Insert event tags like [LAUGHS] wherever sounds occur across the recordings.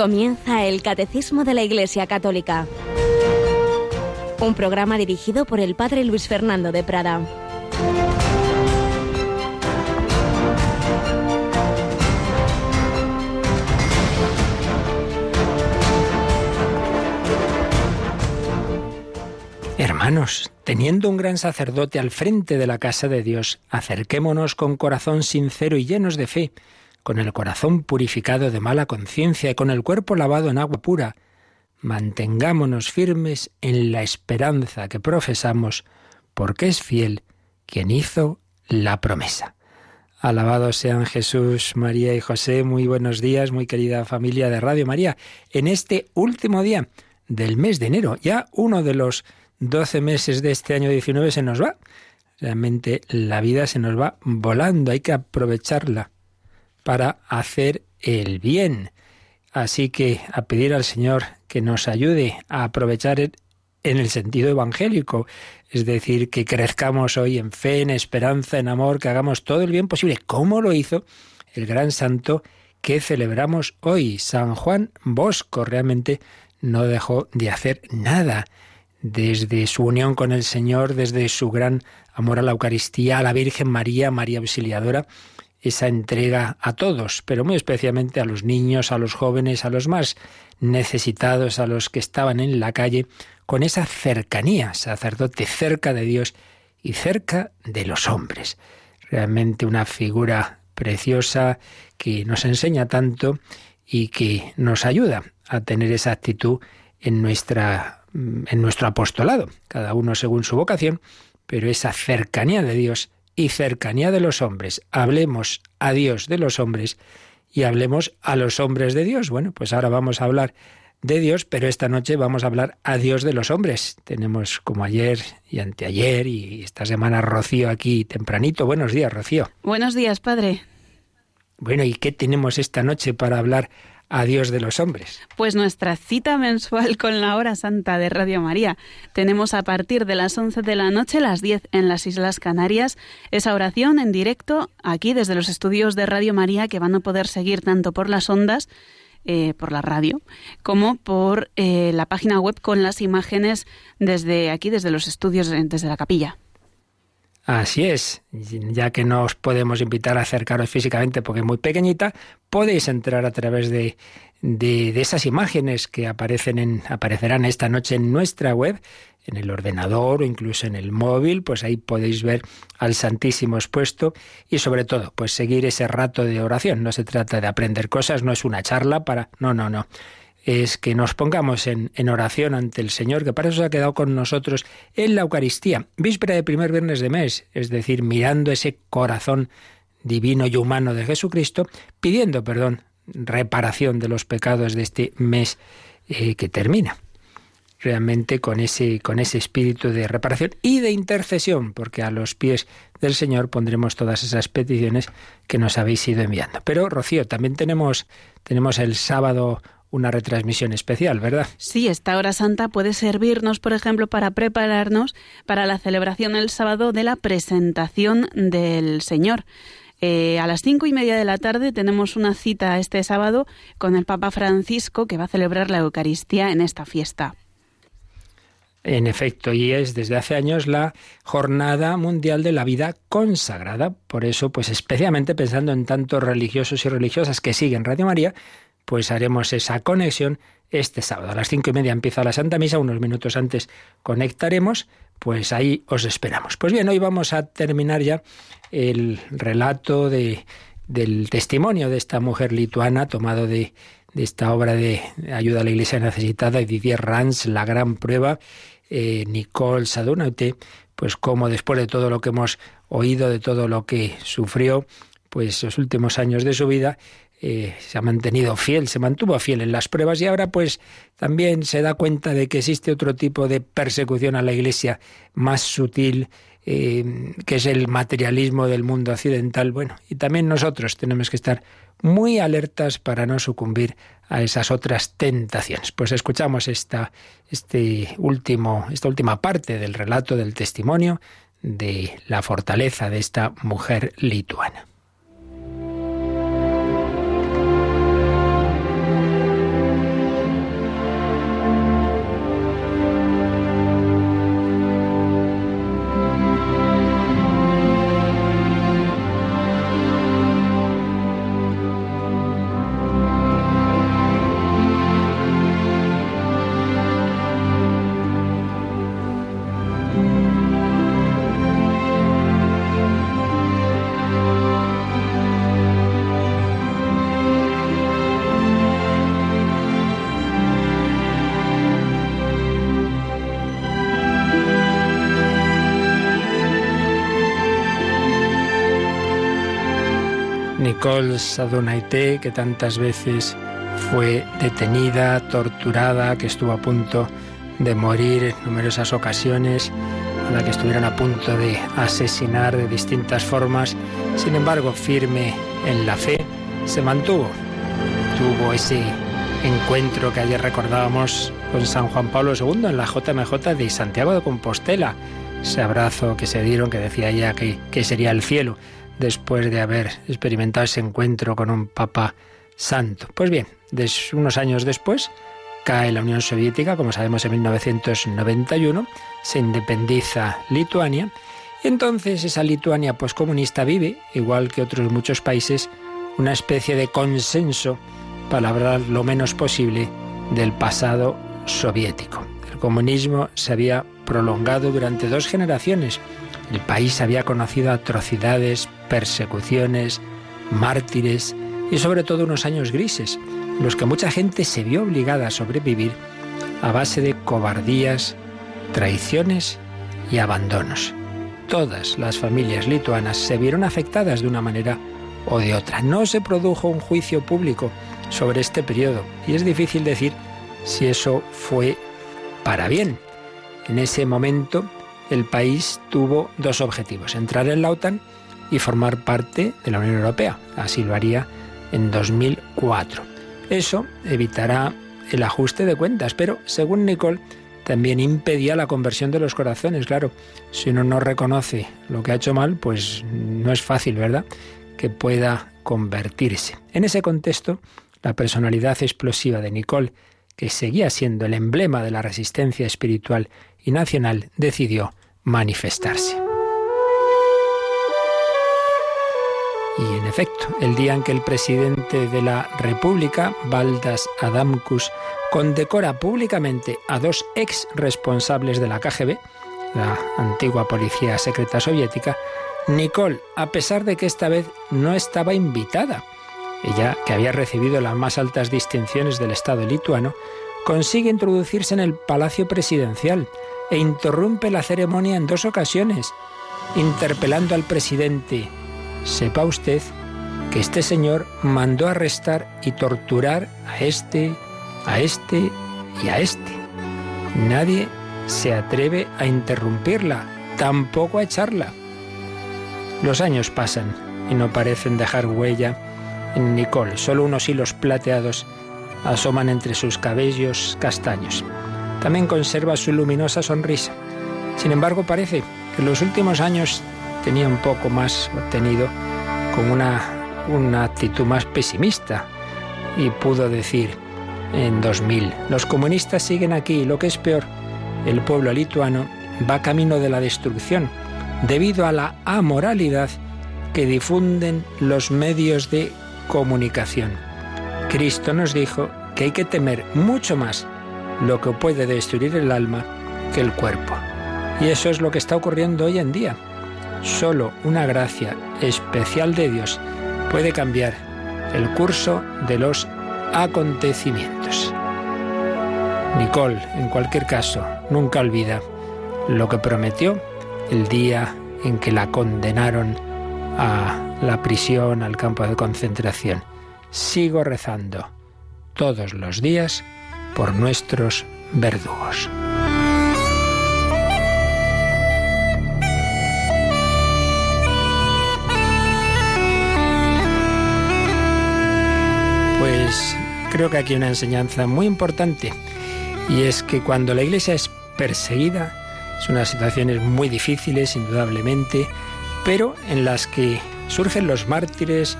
Comienza el Catecismo de la Iglesia Católica, un programa dirigido por el Padre Luis Fernando de Prada. Hermanos, teniendo un gran sacerdote al frente de la casa de Dios, acerquémonos con corazón sincero y llenos de fe, con el corazón purificado de mala conciencia y con el cuerpo lavado en agua pura. Mantengámonos firmes en la esperanza que profesamos, porque es fiel quien hizo la promesa. Alabados sean Jesús, María y José. Muy buenos días, muy querida familia de Radio María. En este último día del mes de enero, ya uno de los doce meses de este año 19 se nos va. Realmente la vida se nos va volando, hay que aprovecharla para hacer el bien. Así que a pedir al Señor que nos ayude a aprovechar en el sentido evangélico, es decir, que crezcamos hoy en fe, en esperanza, en amor, que hagamos todo el bien posible, como lo hizo el gran santo que celebramos hoy, San Juan Bosco. Realmente no dejó de hacer nada desde su unión con el Señor, desde su gran amor a la Eucaristía, a la Virgen María, María Auxiliadora, esa entrega a todos, pero muy especialmente a los niños, a los jóvenes, a los más necesitados, a los que estaban en la calle, con esa cercanía, sacerdote cerca de Dios y cerca de los hombres. Realmente una figura preciosa que nos enseña tanto y que nos ayuda a tener esa actitud en nuestra en nuestro apostolado, cada uno según su vocación, pero esa cercanía de Dios y cercanía de los hombres. Hablemos a Dios de los hombres y hablemos a los hombres de Dios. Bueno, pues ahora vamos a hablar de Dios, pero esta noche vamos a hablar a Dios de los hombres. Tenemos como ayer y anteayer y esta semana Rocío aquí tempranito. Buenos días, Rocío. Buenos días, padre. Bueno, ¿y qué tenemos esta noche para hablar a Dios de los hombres. Pues nuestra cita mensual con la hora santa de Radio María. Tenemos a partir de las 11 de la noche, las 10 en las Islas Canarias, esa oración en directo aquí desde los estudios de Radio María que van a poder seguir tanto por las ondas, eh, por la radio, como por eh, la página web con las imágenes desde aquí, desde los estudios, desde la capilla. Así es, ya que no os podemos invitar a acercaros físicamente porque es muy pequeñita, podéis entrar a través de, de, esas imágenes que aparecen en, aparecerán esta noche en nuestra web, en el ordenador o incluso en el móvil, pues ahí podéis ver al Santísimo expuesto y sobre todo, pues seguir ese rato de oración. No se trata de aprender cosas, no es una charla para... No, no, no es que nos pongamos en, oración ante el Señor, que para eso se ha quedado con nosotros en la Eucaristía, víspera de primer viernes de mes, es decir, mirando ese corazón divino y humano de Jesucristo, pidiendo perdón, reparación de los pecados de este mes eh, que termina. Realmente con ese, con ese espíritu de reparación y de intercesión, porque a los pies del Señor pondremos todas esas peticiones que nos habéis ido enviando. Pero, Rocío, también tenemos, tenemos el sábado una retransmisión especial, ¿verdad? Sí, esta hora santa puede servirnos, por ejemplo, para prepararnos para la celebración el sábado de la presentación del Señor. Eh, a las cinco y media de la tarde tenemos una cita este sábado con el Papa Francisco que va a celebrar la Eucaristía en esta fiesta. En efecto, y es desde hace años la Jornada Mundial de la Vida Consagrada. Por eso, pues especialmente pensando en tantos religiosos y religiosas que siguen Radio María, pues haremos esa conexión este sábado. A las cinco y media empieza la Santa Misa, unos minutos antes conectaremos, pues ahí os esperamos. Pues bien, hoy vamos a terminar ya el relato de, del testimonio de esta mujer lituana tomado de, de esta obra de ayuda a la Iglesia necesitada Didier Rans, La gran prueba, eh, Nicole Sadunaute, pues como después de todo lo que hemos oído, de todo lo que sufrió, pues los últimos años de su vida, eh, se ha mantenido fiel, se mantuvo fiel en las pruebas y ahora pues también se da cuenta de que existe otro tipo de persecución a la Iglesia más sutil, eh, que es el materialismo del mundo occidental. Bueno, y también nosotros tenemos que estar muy alertas para no sucumbir a esas otras tentaciones. Pues escuchamos esta, este último, esta última parte del relato del testimonio de la fortaleza de esta mujer lituana. Nicole Sadonaité, que tantas veces fue detenida, torturada, que estuvo a punto de morir en numerosas ocasiones, a la que estuvieron a punto de asesinar de distintas formas. Sin embargo, firme en la fe, se mantuvo. Tuvo ese encuentro que ayer recordábamos con San Juan Pablo II en la JMJ de Santiago de Compostela. Ese abrazo que se dieron, que decía ella que sería el cielo, después de haber experimentado ese encuentro con un Papa Santo. Pues bien, unos años después, cae la Unión Soviética, como sabemos en 1991, se independiza Lituania, y entonces esa Lituania poscomunista vive, igual que otros muchos países, una especie de consenso para hablar lo menos posible del pasado soviético. El comunismo se había prolongado durante dos generaciones. El país había conocido atrocidades, persecuciones, mártires y sobre todo unos años grises los que mucha gente se vio obligada a sobrevivir a base de cobardías, traiciones y abandonos. Todas las familias lituanas se vieron afectadas de una manera o de otra. No se produjo un juicio público sobre este periodo y es difícil decir si eso fue para bien. En ese momento el país tuvo dos objetivos, entrar en la OTAN y formar parte de la Unión Europea. Así lo haría en 2004. Eso evitará el ajuste de cuentas, pero según Nicole, también impedía la conversión de los corazones. Claro, si uno no reconoce lo que ha hecho mal, pues no es fácil, ¿verdad?, que pueda convertirse. En ese contexto, la personalidad explosiva de Nicole, que seguía siendo el emblema de la resistencia espiritual y nacional, decidió manifestarse. Y en efecto, el día en que el presidente de la República, Valdas Adamkus, condecora públicamente a dos ex responsables de la KGB, la antigua policía secreta soviética, Nicole, a pesar de que esta vez no estaba invitada, ella que había recibido las más altas distinciones del Estado lituano, consigue introducirse en el Palacio Presidencial e interrumpe la ceremonia en dos ocasiones, interpelando al presidente sepa usted que este señor mandó arrestar y torturar a este, a este y a este. Nadie se atreve a interrumpirla, tampoco a echarla. Los años pasan y no parecen dejar huella en Nicole. Solo unos hilos plateados asoman entre sus cabellos castaños. También conserva su luminosa sonrisa. Sin embargo, parece que en los últimos años tenía un poco más obtenido con una, una actitud más pesimista y pudo decir en 2000, los comunistas siguen aquí y lo que es peor, el pueblo lituano va camino de la destrucción debido a la amoralidad que difunden los medios de comunicación. Cristo nos dijo que hay que temer mucho más lo que puede destruir el alma que el cuerpo. Y eso es lo que está ocurriendo hoy en día. Solo una gracia especial de Dios puede cambiar el curso de los acontecimientos. Nicole, en cualquier caso, nunca olvida lo que prometió el día en que la condenaron a la prisión, al campo de concentración. Sigo rezando todos los días por nuestros verdugos. Pues creo que aquí hay una enseñanza muy importante y es que cuando la iglesia es perseguida, son unas situaciones muy difíciles, indudablemente, pero en las que surgen los mártires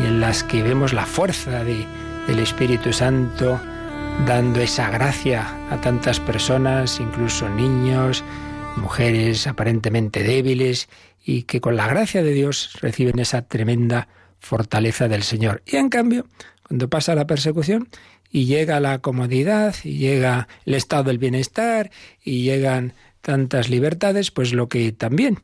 y en las que vemos la fuerza del Espíritu Santo dando esa gracia a tantas personas, incluso niños, mujeres aparentemente débiles, y que con la gracia de Dios reciben esa tremenda fortaleza del Señor. Y en cambio, cuando pasa la persecución y llega la comodidad, y llega el estado del bienestar, y llegan tantas libertades, pues lo que también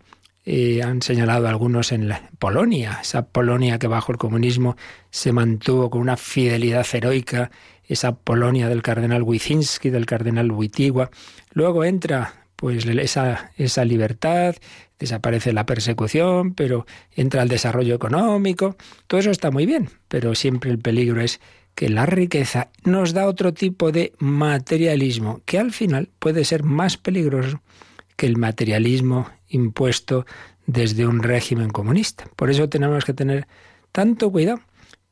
eh, han señalado algunos en la Polonia, esa Polonia que bajo el comunismo se mantuvo con una fidelidad heroica, esa Polonia del cardenal Wyszynski, del cardenal Wojtyła. Luego entra pues esa, esa libertad desaparece la persecución, pero entra el desarrollo económico. Todo eso está muy bien, pero siempre el peligro es que la riqueza nos da otro tipo de materialismo, que al final puede ser más peligroso que el materialismo impuesto desde un régimen comunista. Por eso tenemos que tener tanto cuidado,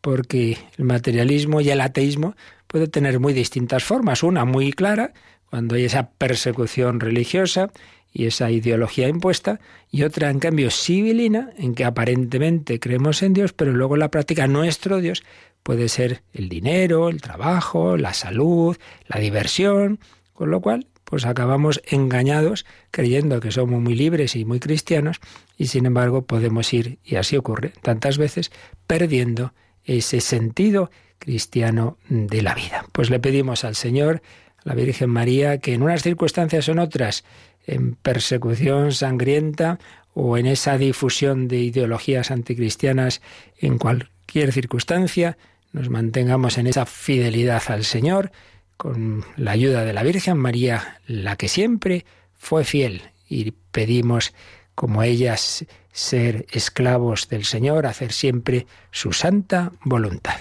porque el materialismo y el ateísmo pueden tener muy distintas formas. Una muy clara, cuando hay esa persecución religiosa y esa ideología impuesta, y otra, en cambio, civilina, en que aparentemente creemos en Dios, pero luego en la práctica nuestro Dios puede ser el dinero, el trabajo, la salud, la diversión, con lo cual pues acabamos engañados creyendo que somos muy libres y muy cristianos y sin embargo podemos ir, y así ocurre tantas veces, perdiendo ese sentido cristiano de la vida. Pues le pedimos al Señor, a la Virgen María, que en unas circunstancias o en otras, en persecución sangrienta o en esa difusión de ideologías anticristianas, en cualquier circunstancia, nos mantengamos en esa fidelidad al Señor, con la ayuda de la Virgen María, la que siempre fue fiel, y pedimos, como ellas, ser esclavos del Señor, hacer siempre su santa voluntad.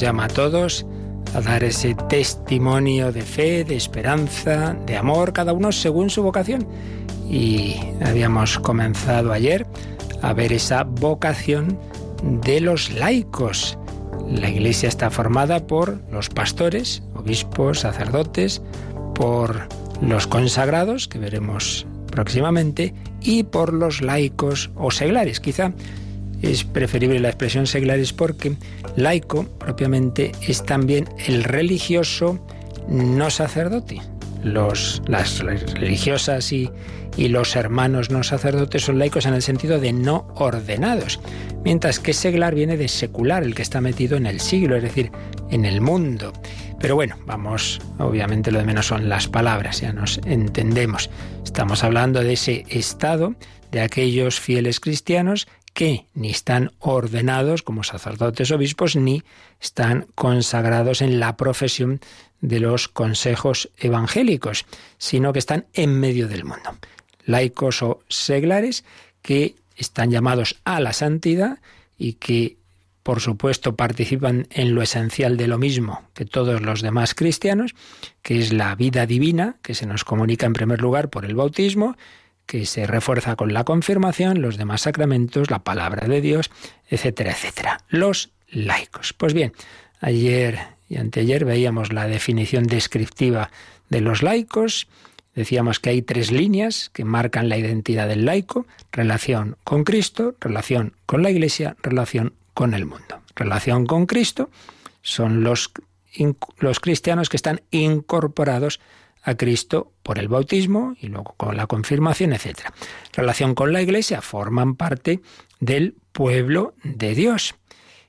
Llama a todos a dar ese testimonio de fe, de esperanza, de amor, cada uno según su vocación. Y habíamos comenzado ayer a ver esa vocación de los laicos. La iglesia está formada por los pastores, obispos, sacerdotes, por los consagrados, que veremos próximamente, y por los laicos o seglares. Quizá es preferible la expresión seglares porque laico propiamente es también el religioso no sacerdote. Los, las religiosas y, y los hermanos no sacerdotes son laicos en el sentido de no ordenados, mientras que seglar viene de secular, el que está metido en el siglo, es decir, en el mundo. Pero bueno, vamos, obviamente lo de menos son las palabras, ya nos entendemos. Estamos hablando de ese estado de aquellos fieles cristianos que ni están ordenados como sacerdotes obispos, ni están consagrados en la profesión de los consejos evangélicos, sino que están en medio del mundo. Laicos o seglares que están llamados a la santidad y que, por supuesto, participan en lo esencial de lo mismo que todos los demás cristianos, que es la vida divina, que se nos comunica en primer lugar por el bautismo, que se refuerza con la confirmación, los demás sacramentos, la palabra de Dios, etcétera, etcétera. Los laicos. Pues bien, ayer y anteayer veíamos la definición descriptiva de los laicos. Decíamos que hay tres líneas que marcan la identidad del laico, relación con Cristo, relación con la Iglesia, relación con el mundo. Relación con Cristo son los, los cristianos que están incorporados a Cristo por el bautismo y luego con la confirmación, etc. Relación con la Iglesia, forman parte del pueblo de Dios.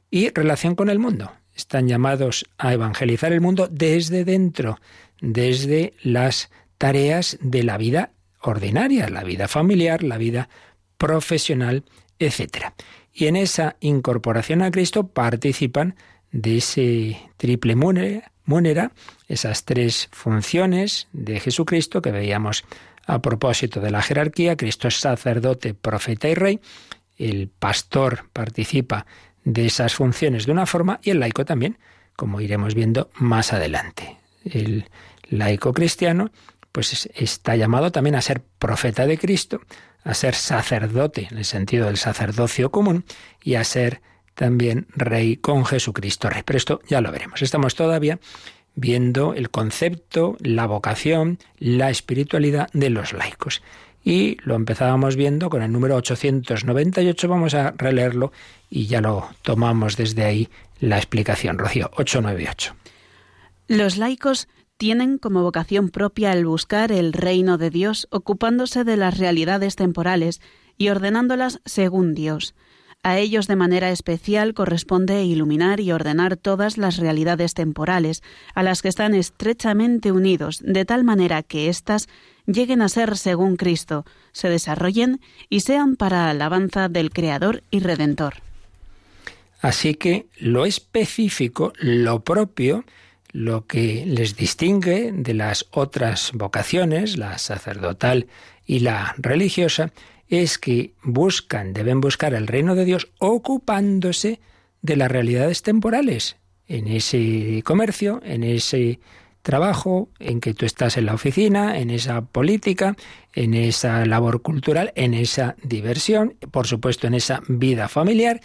Y relación con el mundo. Están llamados a evangelizar el mundo desde dentro, desde las tareas de la vida ordinaria, la vida familiar, la vida profesional, etc. Y en esa incorporación a Cristo participan de ese triple munera, esas tres funciones de Jesucristo que veíamos a propósito de la jerarquía. Cristo es sacerdote, profeta y rey. El pastor participa de esas funciones de una forma y el laico también, como iremos viendo más adelante. El laico cristiano pues está llamado también a ser profeta de Cristo, a ser sacerdote, en el sentido del sacerdocio común, y a ser también rey con Jesucristo rey. Pero esto ya lo veremos. Estamos todavía viendo el concepto, la vocación, la espiritualidad de los laicos. Y lo empezábamos viendo con el número 898, vamos a releerlo y ya lo tomamos desde ahí la explicación. Rocío, 898. Los laicos tienen como vocación propia el buscar el reino de Dios, ocupándose de las realidades temporales y ordenándolas según Dios. A ellos de manera especial corresponde iluminar y ordenar todas las realidades temporales, a las que están estrechamente unidos, de tal manera que éstas lleguen a ser según Cristo, se desarrollen y sean para alabanza del Creador y Redentor. Así que lo específico, lo propio, lo que les distingue de las otras vocaciones, la sacerdotal y la religiosa, es que buscan, deben buscar el reino de Dios ocupándose de las realidades temporales, en ese comercio, en ese trabajo, en que tú estás en la oficina, en esa política, en esa labor cultural, en esa diversión, por supuesto en esa vida familiar.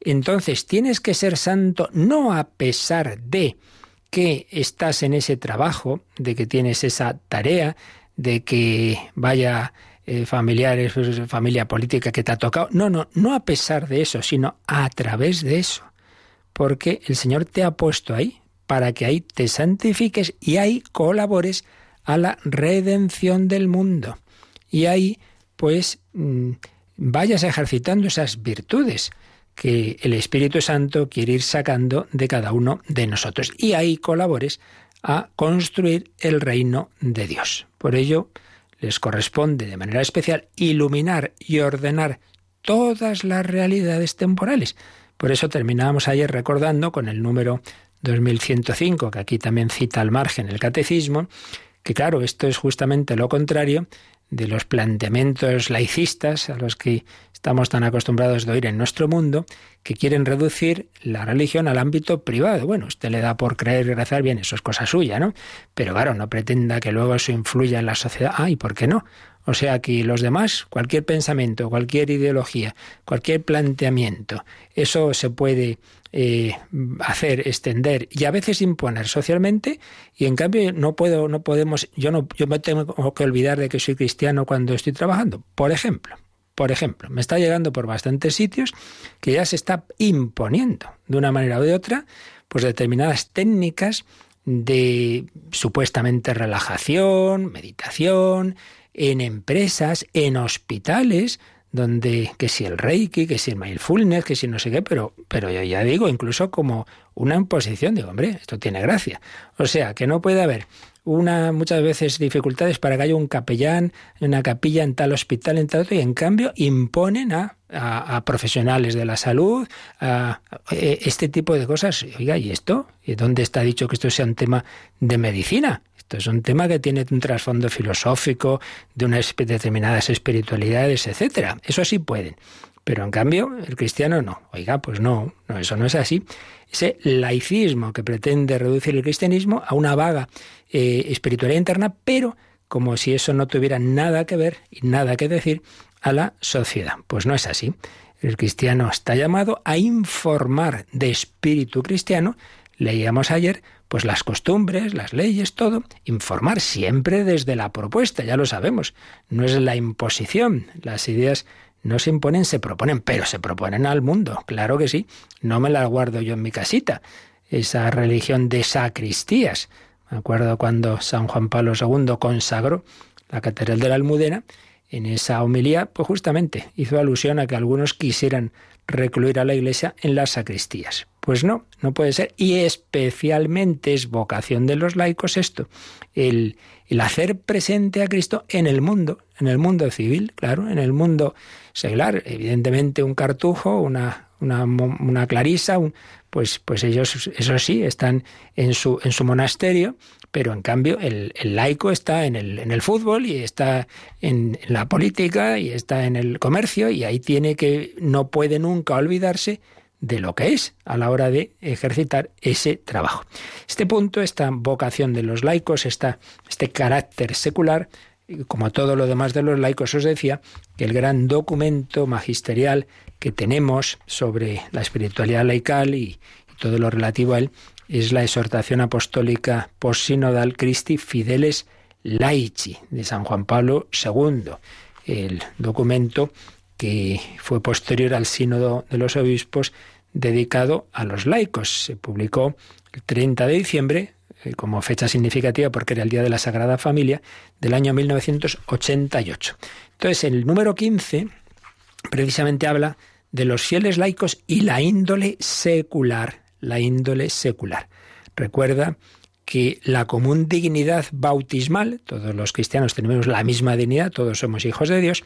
Entonces tienes que ser santo no a pesar de que estás en ese trabajo, de que tienes esa tarea, de que vaya eh, familiares, pues, familia política que te ha tocado. No, no, no a pesar de eso, sino a través de eso. Porque el Señor te ha puesto ahí para que ahí te santifiques y ahí colabores a la redención del mundo. Y ahí, pues, mm, vayas ejercitando esas virtudes que el Espíritu Santo quiere ir sacando de cada uno de nosotros. Y ahí colabores a construir el reino de Dios. Por ello, les corresponde de manera especial iluminar y ordenar todas las realidades temporales. Por eso terminábamos ayer recordando con el número 2105, que aquí también cita al margen el catecismo, que claro, esto es justamente lo contrario de los planteamientos laicistas a los que estamos tan acostumbrados de oír en nuestro mundo, que quieren reducir la religión al ámbito privado. Bueno, usted le da por creer y rezar bien, eso es cosa suya, ¿no? Pero claro, no pretenda que luego eso influya en la sociedad. Ah, ¿y por qué no? O sea que los demás, cualquier pensamiento, cualquier ideología, cualquier planteamiento, eso se puede eh, hacer, extender y a veces imponer socialmente y en cambio no puedo, no podemos, yo no, yo me tengo que olvidar de que soy cristiano cuando estoy trabajando. Por ejemplo, por ejemplo, me está llegando por bastantes sitios que ya se está imponiendo de una manera u de otra, pues determinadas técnicas de supuestamente relajación, meditación, en empresas, en hospitales, donde que si el Reiki, que si el mindfulness, que si no sé qué, pero, pero yo ya digo, incluso como una imposición, digo, hombre, esto tiene gracia. O sea, que no puede haber una, muchas veces dificultades para que haya un capellán, una capilla en tal hospital, en tal otro, y en cambio imponen a, a, profesionales de la salud, a, este tipo de cosas. Oiga, ¿y esto? ¿Y dónde está dicho que esto sea un tema de medicina? Esto es un tema que tiene un trasfondo filosófico, de unas determinadas espiritualidades, etcétera. Eso sí pueden. Pero en cambio, el cristiano no. Oiga, pues no, no, eso no es así. Ese laicismo que pretende reducir el cristianismo a una vaga eh, espiritualidad interna, pero como si eso no tuviera nada que ver y nada que decir a la sociedad. Pues no es así. El cristiano está llamado a informar de espíritu cristiano. Leíamos ayer pues las costumbres, las leyes, todo, informar siempre desde la propuesta, ya lo sabemos, no es la imposición, las ideas no se imponen, se proponen, pero se proponen al mundo, claro que sí, no me las guardo yo en mi casita, esa religión de sacristías. Me acuerdo cuando San Juan Pablo II consagró la Catedral de la Almudena, en esa homilía, pues justamente hizo alusión a que algunos quisieran recluir a la iglesia en las sacristías. Pues no, no puede ser. Y especialmente es vocación de los laicos esto, el, el hacer presente a Cristo en el mundo, en el mundo civil, claro, en el mundo seglar. Evidentemente un cartujo, una, una, una clarisa, pues, pues ellos, eso sí, están en su, en su monasterio, pero en cambio el, el laico está en el, en el, fútbol y está en, la política y está en el comercio y ahí tiene que, no puede nunca olvidarse de lo que es a la hora de ejercitar ese trabajo. Este punto, esta vocación de los laicos, esta, este carácter secular, como todo lo demás de los laicos, os decía que el gran documento magisterial que tenemos sobre la espiritualidad laical y, todo lo relativo a él es la exhortación apostólica post-sinodal Christi Fideles Laici de San Juan Pablo II, el documento que fue posterior al sínodo de los obispos dedicado a los laicos. Se publicó el 30 de diciembre eh, como fecha significativa porque era el Día de la Sagrada Familia del año 1988. Entonces, el número 15 precisamente habla de los fieles laicos y la índole secular, la índole secular. Recuerda que la común dignidad bautismal, todos los cristianos tenemos la misma dignidad, todos somos hijos de Dios,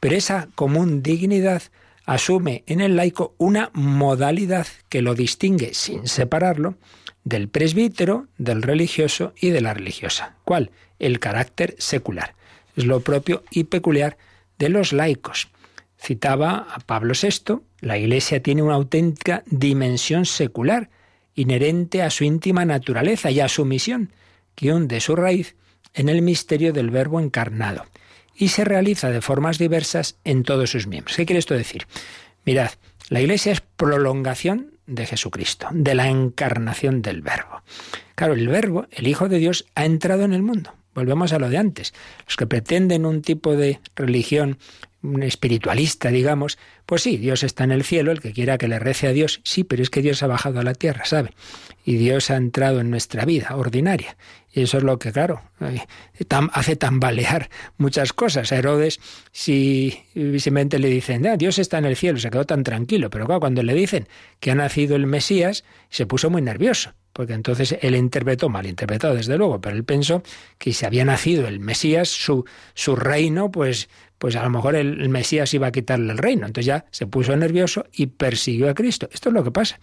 pero esa común dignidad asume en el laico una modalidad que lo distingue sin separarlo del presbítero, del religioso y de la religiosa. ¿Cuál? El carácter secular. Es lo propio y peculiar de los laicos. Citaba a Pablo VI, la Iglesia tiene una auténtica dimensión secular, inherente a su íntima naturaleza y a su misión, que hunde su raíz en el misterio del Verbo encarnado y se realiza de formas diversas en todos sus miembros. ¿Qué quiere esto decir? Mirad, la Iglesia es prolongación de Jesucristo, de la encarnación del Verbo. Claro, el Verbo, el Hijo de Dios, ha entrado en el mundo. Volvemos a lo de antes. Los que pretenden un tipo de religión espiritualista, digamos, pues sí, Dios está en el cielo, el que quiera que le rece a Dios, sí, pero es que Dios ha bajado a la tierra, ¿sabe? Y Dios ha entrado en nuestra vida ordinaria. Y eso es lo que, claro, eh, hace tambalear muchas cosas. A Herodes, si simplemente le dicen, ah, Dios está en el cielo, se quedó tan tranquilo. Pero claro, cuando le dicen que ha nacido el Mesías, se puso muy nervioso porque entonces él interpretó, mal interpretado desde luego, pero él pensó que si había nacido el Mesías, su, su reino, pues pues a lo mejor el, Mesías iba a quitarle el reino. Entonces ya se puso nervioso y persiguió a Cristo. Esto es lo que pasa.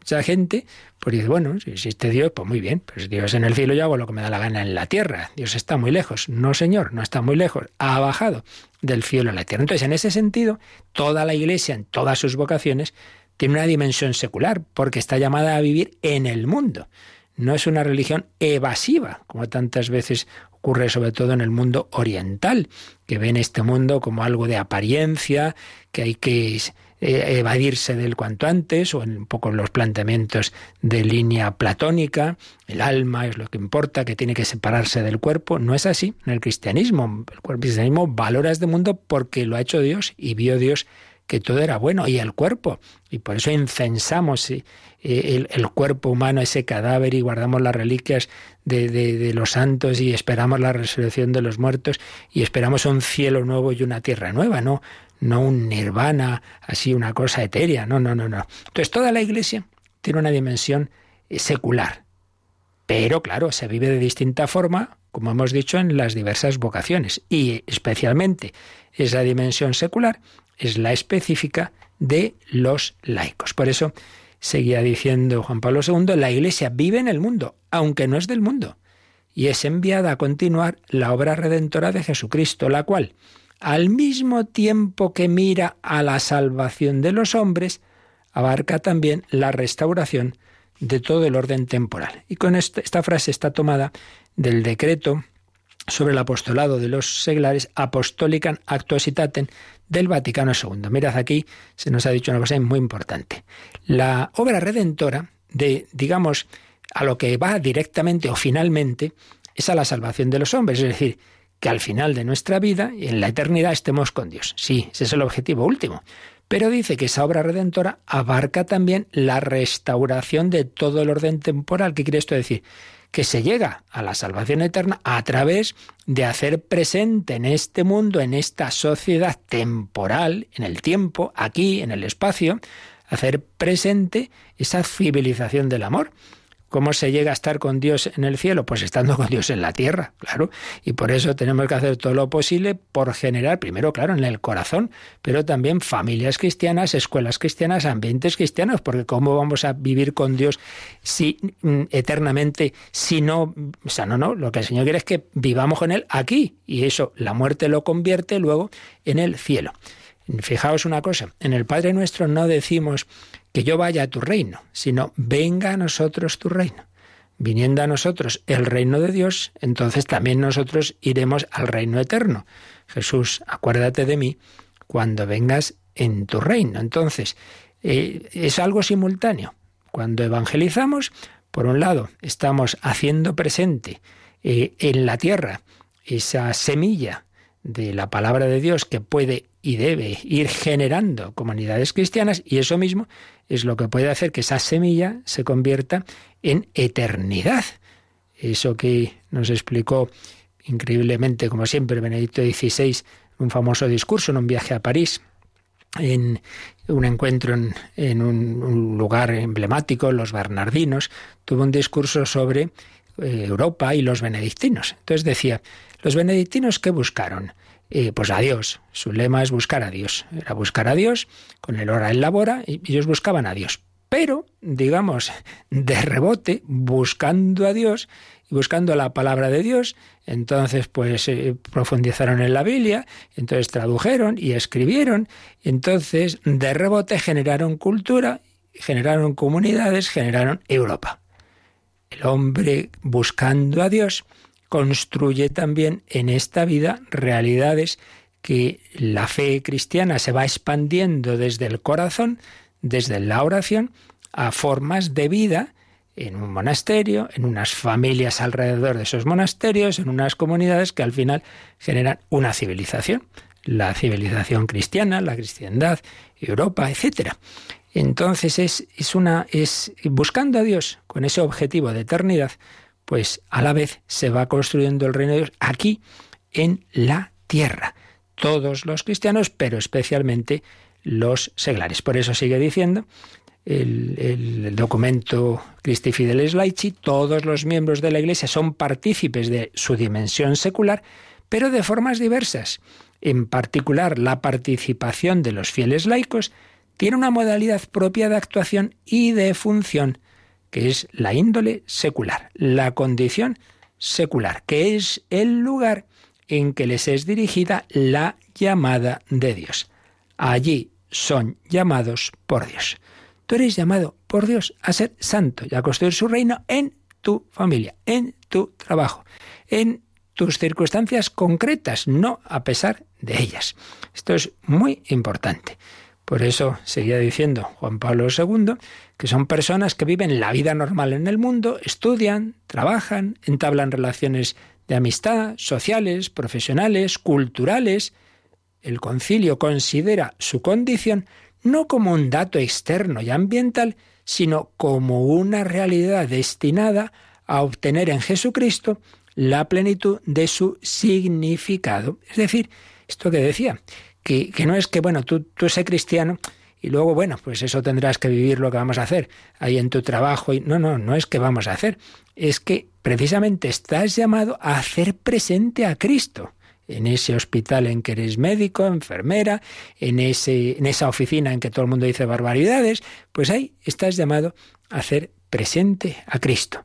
Mucha gente, pues dice, bueno, si existe Dios, pues muy bien, pues Dios en el cielo yo hago lo que me da la gana en la tierra. Dios está muy lejos. No, Señor, no está muy lejos. Ha bajado del cielo a la tierra. Entonces, en ese sentido, toda la Iglesia, en todas sus vocaciones, tiene una dimensión secular, porque está llamada a vivir en el mundo. No es una religión evasiva, como tantas veces ocurre sobre todo en el mundo oriental, que ven este mundo como algo de apariencia, que hay que eh, evadirse del cuanto antes, o en un poco los planteamientos de línea platónica, el alma es lo que importa, que tiene que separarse del cuerpo. No es así en el cristianismo. El cristianismo valora este mundo porque lo ha hecho Dios y vio Dios que todo era bueno, y el cuerpo. Y por eso incensamos eh, el, cuerpo humano, ese cadáver, y guardamos las reliquias de, los santos y esperamos la resurrección de los muertos y esperamos un cielo nuevo y una tierra nueva, no, no un nirvana, así una cosa etérea, no, no, no, no. Entonces toda la iglesia tiene una dimensión eh, secular, pero claro, se vive de distinta forma, como hemos dicho, en las diversas vocaciones y especialmente esa dimensión secular es la específica de los laicos. Por eso seguía diciendo Juan Pablo II, la Iglesia vive en el mundo, aunque no es del mundo, y es enviada a continuar la obra redentora de Jesucristo, la cual, al mismo tiempo que mira a la salvación de los hombres, abarca también la restauración de todo el orden temporal. Y con esta, frase está tomada del decreto sobre el apostolado de los seglares Apostolican Actuositaten del Vaticano II. Mirad aquí, se nos ha dicho una cosa muy importante. La obra redentora de, digamos, a lo que va directamente o finalmente es a la salvación de los hombres, es decir, que al final de nuestra vida y en la eternidad estemos con Dios. Sí, ese es el objetivo último. Pero dice que esa obra redentora abarca también la restauración de todo el orden temporal. ¿Qué quiere esto decir? Que se llega a la salvación eterna a través de hacer presente en este mundo, en esta sociedad temporal, en el tiempo, aquí, en el espacio, hacer presente esa civilización del amor. ¿Cómo se llega a estar con Dios en el cielo? Pues estando con Dios en la tierra, claro. Y por eso tenemos que hacer todo lo posible por generar, primero, claro, en el corazón, pero también familias cristianas, escuelas cristianas, ambientes cristianos, porque ¿cómo vamos a vivir con Dios si mm, eternamente, si no, o sea, no, no, lo que el Señor quiere es que vivamos con Él aquí, y eso, la muerte lo convierte luego en el cielo. Fijaos una cosa, en el Padre nuestro no decimos que yo vaya a tu reino, sino venga a nosotros tu reino. viniendo a nosotros el reino de Dios, entonces también nosotros iremos al reino eterno. Jesús, acuérdate de mí cuando vengas en tu reino. Entonces, eh, es algo simultáneo. Cuando evangelizamos, por un lado, estamos haciendo presente eh, en la tierra esa semilla de la palabra de Dios que puede y debe ir generando comunidades cristianas y eso mismo es lo que puede hacer que esa semilla se convierta en eternidad. Eso que nos explicó increíblemente, como siempre, Benedicto XVI, un famoso discurso en un viaje a París, en un encuentro en, un, lugar emblemático, los Bernardinos, tuvo un discurso sobre eh, Europa y los benedictinos. Entonces decía, los benedictinos ¿qué buscaron? Pues a Dios. Su lema es buscar a Dios. Era buscar a Dios con el hora en labora y ellos buscaban a Dios. Pero, digamos, [LAUGHS] de rebote, buscando a Dios y buscando la palabra de Dios, entonces pues eh, profundizaron en la Biblia, entonces tradujeron y escribieron, entonces de rebote generaron cultura, generaron comunidades, generaron Europa. El hombre buscando a Dios construye también en esta vida realidades que la fe cristiana se va expandiendo desde el corazón, desde la oración, a formas de vida en un monasterio, en unas familias alrededor de esos monasterios, en unas comunidades que al final generan una civilización, la civilización cristiana, la cristiandad, Europa, etcétera. Entonces es, es una es buscando a Dios con ese objetivo de eternidad, pues a la vez se va construyendo el reino de Dios aquí en la tierra. Todos los cristianos, pero especialmente los seglares. Por eso sigue diciendo el, documento Christi Fideles Laici, todos los miembros de la Iglesia son partícipes de su dimensión secular, pero de formas diversas. En particular, la participación de los fieles laicos tiene una modalidad propia de actuación y de función, que es la índole secular, la condición secular, que es el lugar en que les es dirigida la llamada de Dios. Allí son llamados por Dios. Tú eres llamado por Dios a ser santo y a construir su reino en tu familia, en tu trabajo, en tus circunstancias concretas, no a pesar de ellas. Esto es muy importante. Por eso seguía diciendo Juan Pablo II que son personas que viven la vida normal en el mundo, estudian, trabajan, entablan relaciones de amistad, sociales, profesionales, culturales. El concilio considera su condición no como un dato externo y ambiental, sino como una realidad destinada a obtener en Jesucristo la plenitud de su significado. Es decir, esto que decía, que, no es que, bueno, tú, tú sé cristiano y luego, bueno, pues eso tendrás que vivir lo que vamos a hacer ahí en tu trabajo. Y, no, no, no es que vamos a hacer, es que precisamente estás llamado a hacer presente a Cristo en ese hospital en que eres médico, enfermera, en, ese, en esa oficina en que todo el mundo dice barbaridades, pues ahí estás llamado a hacer presente a Cristo.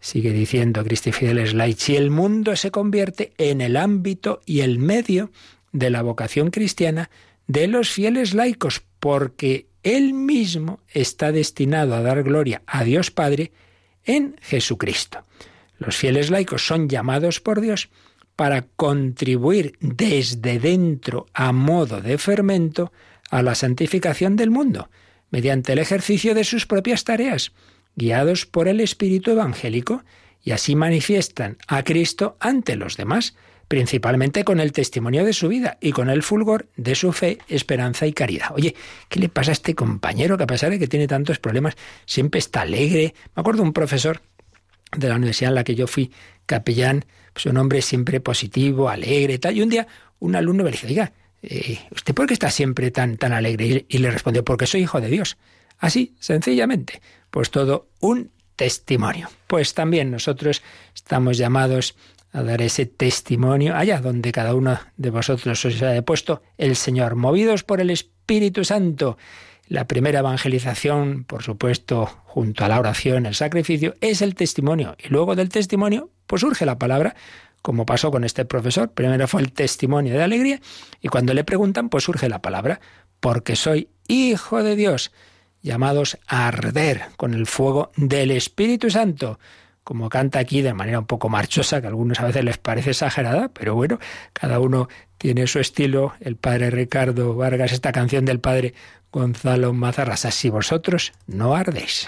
Sigue diciendo Cristi Fideles Light, si el mundo se convierte en el ámbito y el medio de la vocación cristiana de los fieles laicos, porque él mismo está destinado a dar gloria a Dios Padre en Jesucristo. Los fieles laicos son llamados por Dios para contribuir desde dentro a modo de fermento a la santificación del mundo, mediante el ejercicio de sus propias tareas, guiados por el Espíritu Evangélico, y así manifiestan a Cristo ante los demás, principalmente con el testimonio de su vida y con el fulgor de su fe, esperanza y caridad. Oye, ¿qué le pasa a este compañero que a pesar de que tiene tantos problemas, siempre está alegre? Me acuerdo un profesor de la universidad en la que yo fui capellán, pues un hombre siempre positivo, alegre, tal. Y un día un alumno me dice, oiga, eh, ¿usted por qué está siempre tan, tan alegre? Y, le respondió, porque soy hijo de Dios. Así, sencillamente. Pues todo un testimonio. Pues también nosotros estamos llamados a dar ese testimonio allá donde cada uno de vosotros os haya puesto el Señor, movidos por el Espíritu Santo. La primera evangelización, por supuesto, junto a la oración, el sacrificio, es el testimonio. Y luego del testimonio, pues surge la palabra, como pasó con este profesor. Primero fue el testimonio de alegría y cuando le preguntan, pues surge la palabra, porque soy hijo de Dios, llamados a arder con el fuego del Espíritu Santo. Como canta aquí de manera un poco marchosa, que a algunos a veces les parece exagerada, pero bueno, cada uno tiene su estilo. El padre Ricardo Vargas, esta canción del padre Gonzalo Mazarrasa, si vosotros no ardéis.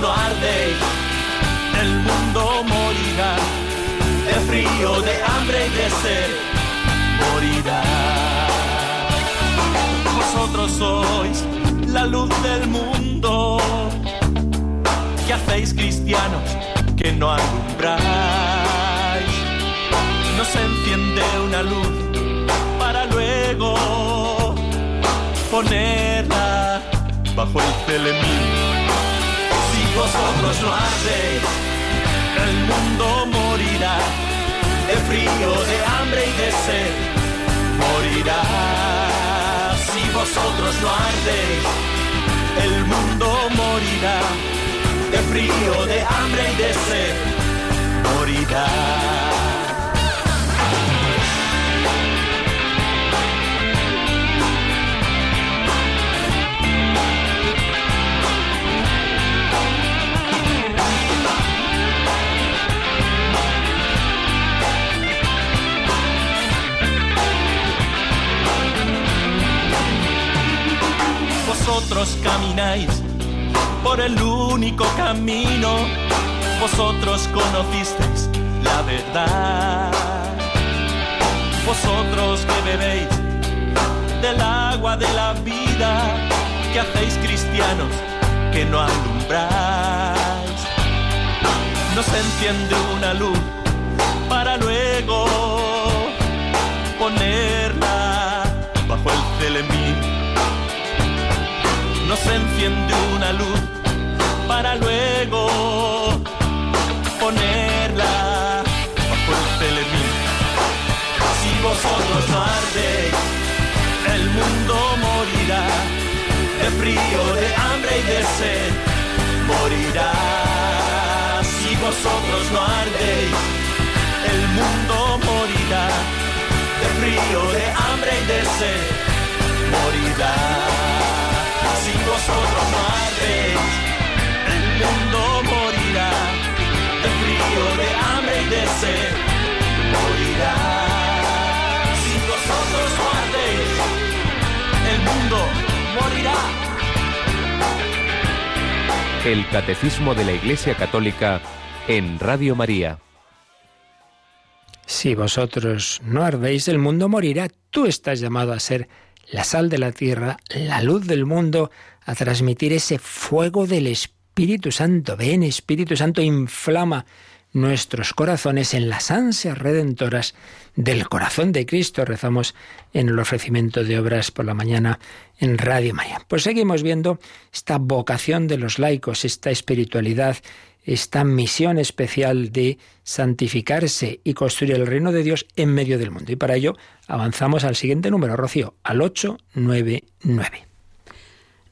No ardéis, el mundo morirá, de frío, de hambre y de sed, morirá. Vosotros sois la luz del mundo, que hacéis cristianos que no alumbráis. Enciende una luz para luego ponerla bajo el telemín vosotros no hacéis, el mundo morirá de frío, de hambre y de sed. Morirá si vosotros no ardéis, el mundo morirá de frío, de hambre y de sed. Morirá. Vosotros camináis por el único camino, vosotros conocisteis la verdad. Vosotros que bebéis del agua de la vida, que hacéis cristianos que no alumbráis. No se enciende una luz para luego no se enciende una luz para luego ponerla bajo el telemín. Si vosotros no ardéis, el mundo morirá de frío, de hambre y de sed. Morirá si vosotros no ardéis, el mundo morirá de frío, de hambre y de sed. Morirá si vosotros no ardéis, el mundo morirá de frío, de hambre y de sed. Morirá si vosotros no ardéis, el mundo morirá. El Catecismo de la Iglesia Católica en Radio María. Si vosotros no ardéis, el mundo morirá. Tú estás llamado a ser la sal de la tierra, la luz del mundo, a transmitir ese fuego del Espíritu Santo. Ven, Espíritu Santo, inflama nuestros corazones en las ansias redentoras del corazón de Cristo. Rezamos en el ofrecimiento de obras por la mañana en Radio María. Pues seguimos viendo esta vocación de los laicos, esta espiritualidad, esta misión especial de santificarse y construir el reino de Dios en medio del mundo. Y para ello avanzamos al siguiente número, Rocío, al 899.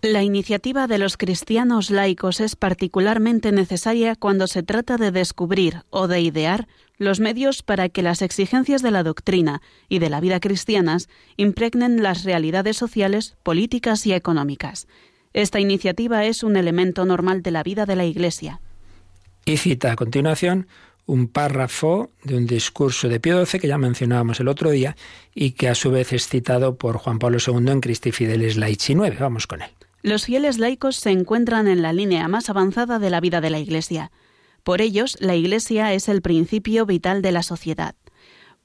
La iniciativa de los cristianos laicos es particularmente necesaria cuando se trata de descubrir o de idear los medios para que las exigencias de la doctrina y de la vida cristianas impregnen las realidades sociales, políticas y económicas. Esta iniciativa es un elemento normal de la vida de la Iglesia. Y cita a continuación un párrafo de un discurso de Pío XII que ya mencionábamos el otro día y que a su vez es citado por Juan Pablo II en Cristi Fideles Laici 9. Vamos con él. Los fieles laicos se encuentran en la línea más avanzada de la vida de la Iglesia. Por ellos, la Iglesia es el principio vital de la sociedad.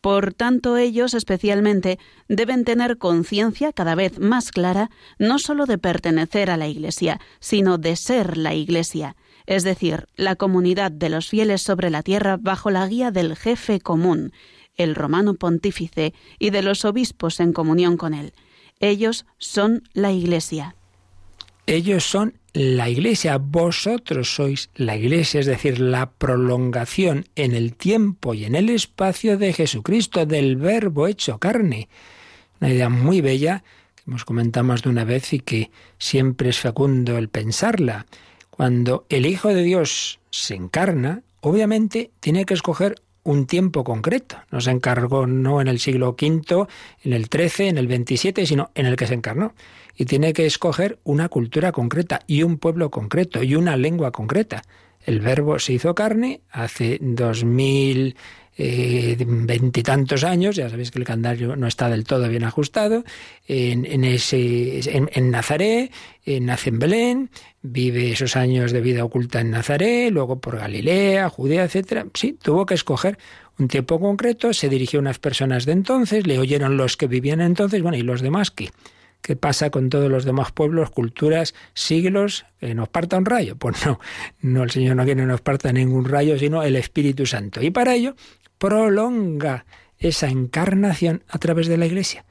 Por tanto, ellos especialmente deben tener conciencia cada vez más clara no sólo de pertenecer a la Iglesia, sino de ser la Iglesia, es decir, la comunidad de los fieles sobre la tierra bajo la guía del jefe común, el romano pontífice, y de los obispos en comunión con él. Ellos son la Iglesia. Ellos son la iglesia, vosotros sois la iglesia, es decir, la prolongación en el tiempo y en el espacio de Jesucristo, del verbo hecho carne. Una idea muy bella que hemos comentado más de una vez y que siempre es fecundo el pensarla. Cuando el Hijo de Dios se encarna, obviamente tiene que escoger un tiempo concreto. No se encargó no en el siglo V, en el XIII, en el XXVII, sino en el que se encarnó. Y tiene que escoger una cultura concreta y un pueblo concreto y una lengua concreta. El verbo se hizo carne hace dos mil eh, veintitantos años, ya sabéis que el calendario no está del todo bien ajustado, en, ese, en, Nazaret, nace en Belén, vive esos años de vida oculta en Nazaret, luego por Galilea, Judea, etcétera. Sí, tuvo que escoger un tiempo concreto, se dirigió a unas personas de entonces, le oyeron los que vivían entonces, bueno, y los demás qué. ¿Qué pasa con todos los demás pueblos, culturas, siglos? ¿Que nos parta un rayo? Pues no, no, el Señor no quiere que nos parta ningún rayo, sino el Espíritu Santo. Y para ello prolonga esa encarnación a través de la Iglesia.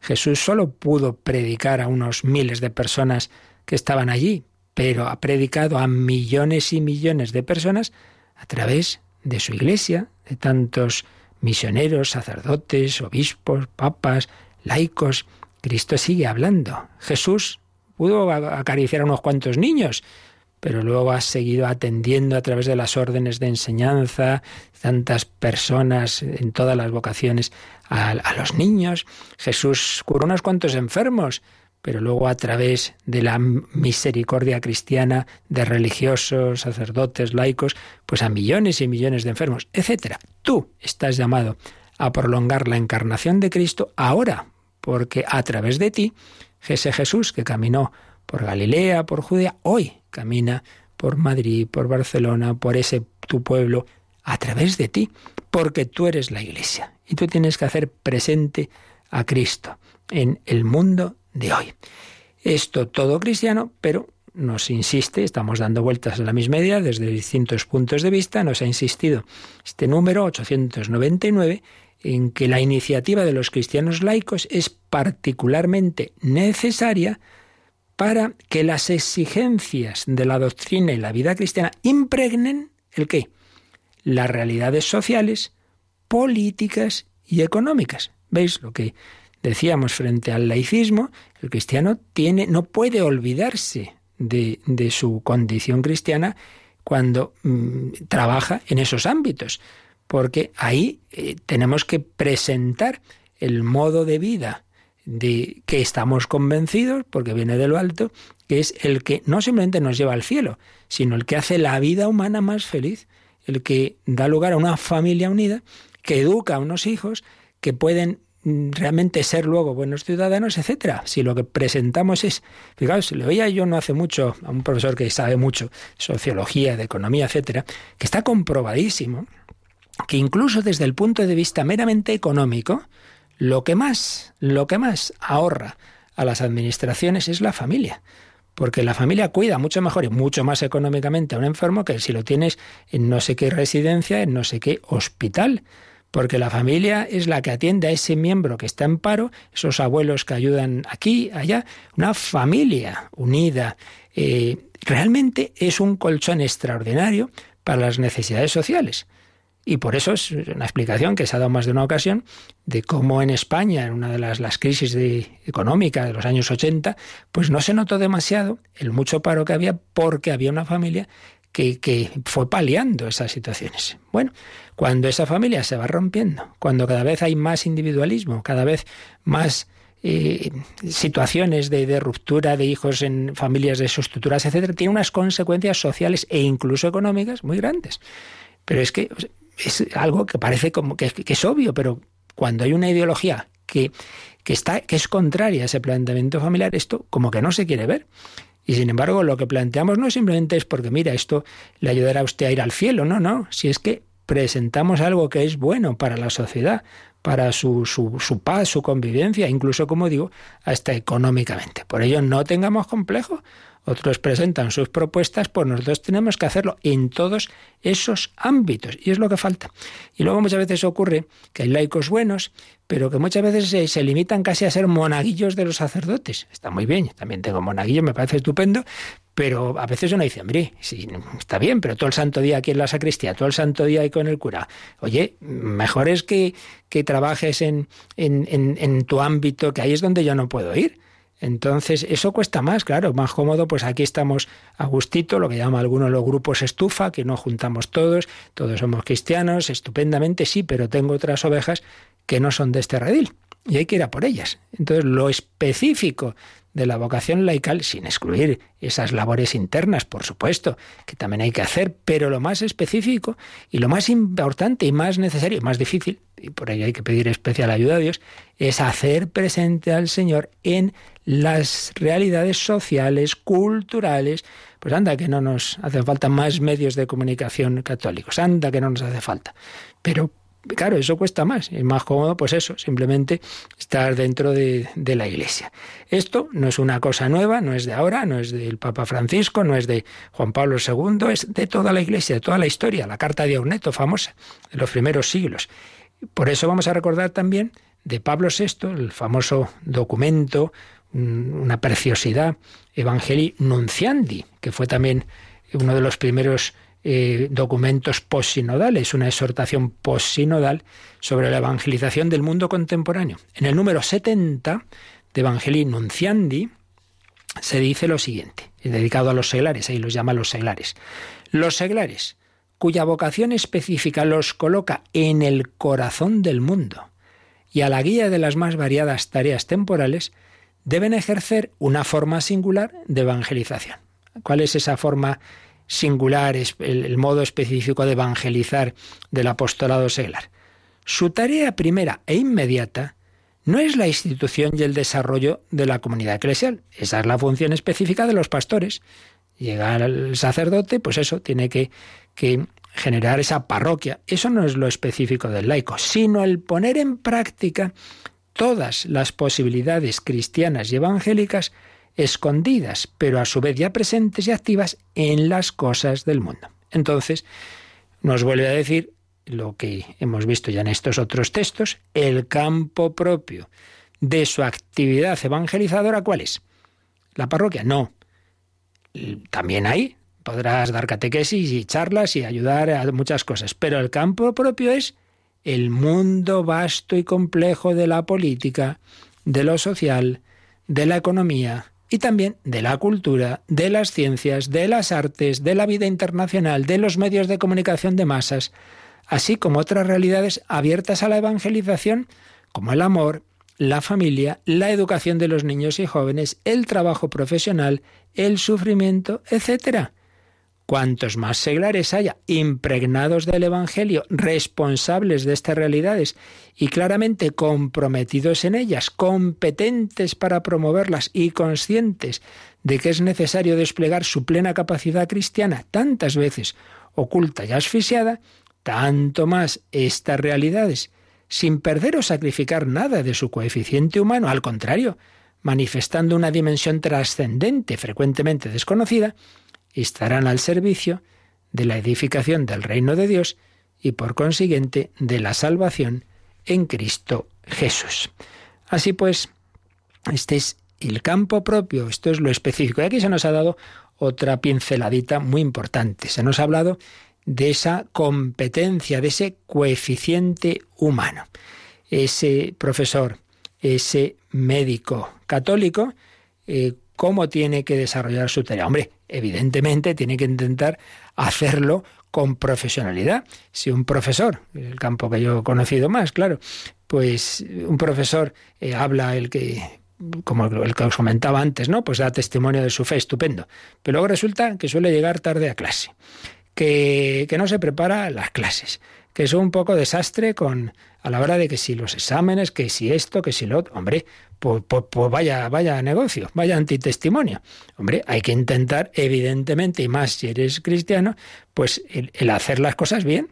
Jesús solo pudo predicar a unos miles de personas que estaban allí, pero ha predicado a millones y millones de personas a través de su Iglesia, de tantos misioneros, sacerdotes, obispos, papas, laicos. Cristo sigue hablando. Jesús pudo acariciar a unos cuantos niños, pero luego ha seguido atendiendo a través de las órdenes de enseñanza, tantas personas en todas las vocaciones, a, los niños. Jesús curó unos cuantos enfermos, pero luego a través de la misericordia cristiana de religiosos, sacerdotes, laicos, pues a millones y millones de enfermos, etcétera. Tú estás llamado a prolongar la encarnación de Cristo ahora, porque a través de ti, ese Jesús que caminó por Galilea, por Judea, hoy camina por Madrid, por Barcelona, por ese tu pueblo, a través de ti, porque tú eres la iglesia y tú tienes que hacer presente a Cristo en el mundo de hoy. Esto todo cristiano, pero nos insiste, estamos dando vueltas a la misma idea desde distintos puntos de vista, nos ha insistido este número 899 en que la iniciativa de los cristianos laicos es particularmente necesaria para que las exigencias de la doctrina y la vida cristiana impregnen el qué? Las realidades sociales, políticas y económicas. ¿Veis lo que decíamos frente al laicismo? El cristiano tiene, no puede olvidarse de, de su condición cristiana cuando mm, trabaja en esos ámbitos, porque ahí eh, tenemos que presentar el modo de vida de que estamos convencidos, porque viene de lo alto, que es el que no simplemente nos lleva al cielo, sino el que hace la vida humana más feliz, el que da lugar a una familia unida, que educa a unos hijos que pueden mm, realmente ser luego buenos ciudadanos, etcétera. Si lo que presentamos es, fijaos, le oía yo no hace mucho a un profesor que sabe mucho sociología, de economía, etcétera, que está comprobadísimo que incluso desde el punto de vista meramente económico, lo que más, lo que más ahorra a las administraciones es la familia. Porque la familia cuida mucho mejor y mucho más económicamente a un enfermo que si lo tienes en no sé qué residencia, en no sé qué hospital. Porque la familia es la que atiende a ese miembro que está en paro, esos abuelos que ayudan aquí, allá. Una familia unida. Eh, realmente es un colchón extraordinario para las necesidades sociales. Y por eso es una explicación que se ha dado más de una ocasión de cómo en España, en una de las, las crisis de, económicas de los años 80, pues no se notó demasiado el mucho paro que había porque había una familia que, que, fue paliando esas situaciones. Bueno, cuando esa familia se va rompiendo, cuando cada vez hay más individualismo, cada vez más eh, situaciones de, de, ruptura de hijos en familias desestructuradas, etcétera, tiene unas consecuencias sociales e incluso económicas muy grandes. Pero es que es algo que parece como que, es obvio, pero cuando hay una ideología que, que, está, que es contraria a ese planteamiento familiar, esto como que no se quiere ver. Y sin embargo, lo que planteamos no simplemente es porque, mira, esto le ayudará a usted a ir al cielo, no, no, si es que presentamos algo que es bueno para la sociedad, para su, su, su, paz, su convivencia, incluso, como digo, hasta económicamente. Por ello, no tengamos complejo otros presentan sus propuestas, pues nosotros tenemos que hacerlo en todos esos ámbitos. Y es lo que falta. Y luego muchas veces ocurre que hay laicos buenos, pero que muchas veces se, limitan casi a ser monaguillos de los sacerdotes. Está muy bien, también tengo monaguillos, me parece estupendo, Pero a veces uno dice, hombre, sí, está bien, pero todo el santo día aquí en la sacristía, todo el santo día ahí con el cura. Oye, mejor es que, que trabajes en, en, en, tu ámbito, que ahí es donde yo no puedo ir. Entonces, eso cuesta más, claro, más cómodo, pues aquí estamos a gustito, lo que llaman algunos los grupos estufa, que no juntamos todos, todos somos cristianos, estupendamente, sí, pero tengo otras ovejas que no son de este redil y hay que ir a por ellas. Entonces, lo específico de la vocación laical, sin excluir esas labores internas, por supuesto, que también hay que hacer, pero lo más específico y lo más importante y más necesario y más difícil, y por ello hay que pedir especial ayuda a Dios, es hacer presente al Señor en las realidades sociales, culturales. Pues anda que no nos hace falta más medios de comunicación católicos, anda que no nos hace falta. Pero Claro, eso cuesta más. Es más cómodo, pues eso, simplemente estar dentro de, la Iglesia. Esto no es una cosa nueva, no es de ahora, no es del Papa Francisco, no es de Juan Pablo II, es de toda la Iglesia, de toda la historia, la Carta de Auneto famosa, de los primeros siglos. Por eso vamos a recordar también de Pablo VI, el famoso documento, una preciosidad, Evangelii Nunciandi, que fue también uno de los primeros eh, documentos posinodales, una exhortación posinodal sobre la evangelización del mundo contemporáneo. En el número 70 de Evangelii Nunciandi se dice lo siguiente, dedicado a los seglares, ahí los llama los seglares. Los seglares, cuya vocación específica los coloca en el corazón del mundo y a la guía de las más variadas tareas temporales, deben ejercer una forma singular de evangelización. ¿Cuál es esa forma singular, el, modo específico de evangelizar del apostolado seglar. Su tarea primera e inmediata no es la institución y el desarrollo de la comunidad eclesial. Esa es la función específica de los pastores. Llegar al sacerdote, pues eso, tiene que, que generar esa parroquia. Eso no es lo específico del laico, sino el poner en práctica todas las posibilidades cristianas y evangélicas escondidas, pero a su vez ya presentes y activas en las cosas del mundo. Entonces, nos vuelve a decir lo que hemos visto ya en estos otros textos, el campo propio de su actividad evangelizadora, ¿cuál es? ¿La parroquia? No. También hay, podrás dar catequesis y charlas y ayudar a muchas cosas, pero el campo propio es el mundo vasto y complejo de la política, de lo social, de la economía, y también de la cultura, de las ciencias, de las artes, de la vida internacional, de los medios de comunicación de masas, así como otras realidades abiertas a la evangelización, como el amor, la familia, la educación de los niños y jóvenes, el trabajo profesional, el sufrimiento, etc. Cuantos más seglares haya impregnados del Evangelio, responsables de estas realidades y claramente comprometidos en ellas, competentes para promoverlas y conscientes de que es necesario desplegar su plena capacidad cristiana, tantas veces oculta y asfixiada, tanto más estas realidades, sin perder o sacrificar nada de su coeficiente humano, al contrario, manifestando una dimensión trascendente frecuentemente desconocida, estarán al servicio de la edificación del reino de Dios y por consiguiente de la salvación en Cristo Jesús. Así pues, este es el campo propio, esto es lo específico. Y aquí se nos ha dado otra pinceladita muy importante. Se nos ha hablado de esa competencia, de ese coeficiente humano. Ese profesor, ese médico católico, eh, ¿cómo tiene que desarrollar su tarea? Hombre, evidentemente tiene que intentar hacerlo con profesionalidad. Si un profesor, el campo que yo he conocido más, claro, pues un profesor eh, habla el que como el que os comentaba antes, ¿no? Pues da testimonio de su fe, estupendo. Pero luego resulta que suele llegar tarde a clase, que, que no se prepara las clases, que es un poco desastre con a la hora de que si los exámenes, que si esto, que si lo otro, hombre, pues, pues, pues, vaya, vaya negocio, vaya antitestimonio. Hombre, hay que intentar, evidentemente, y más si eres cristiano, pues el, el hacer las cosas bien,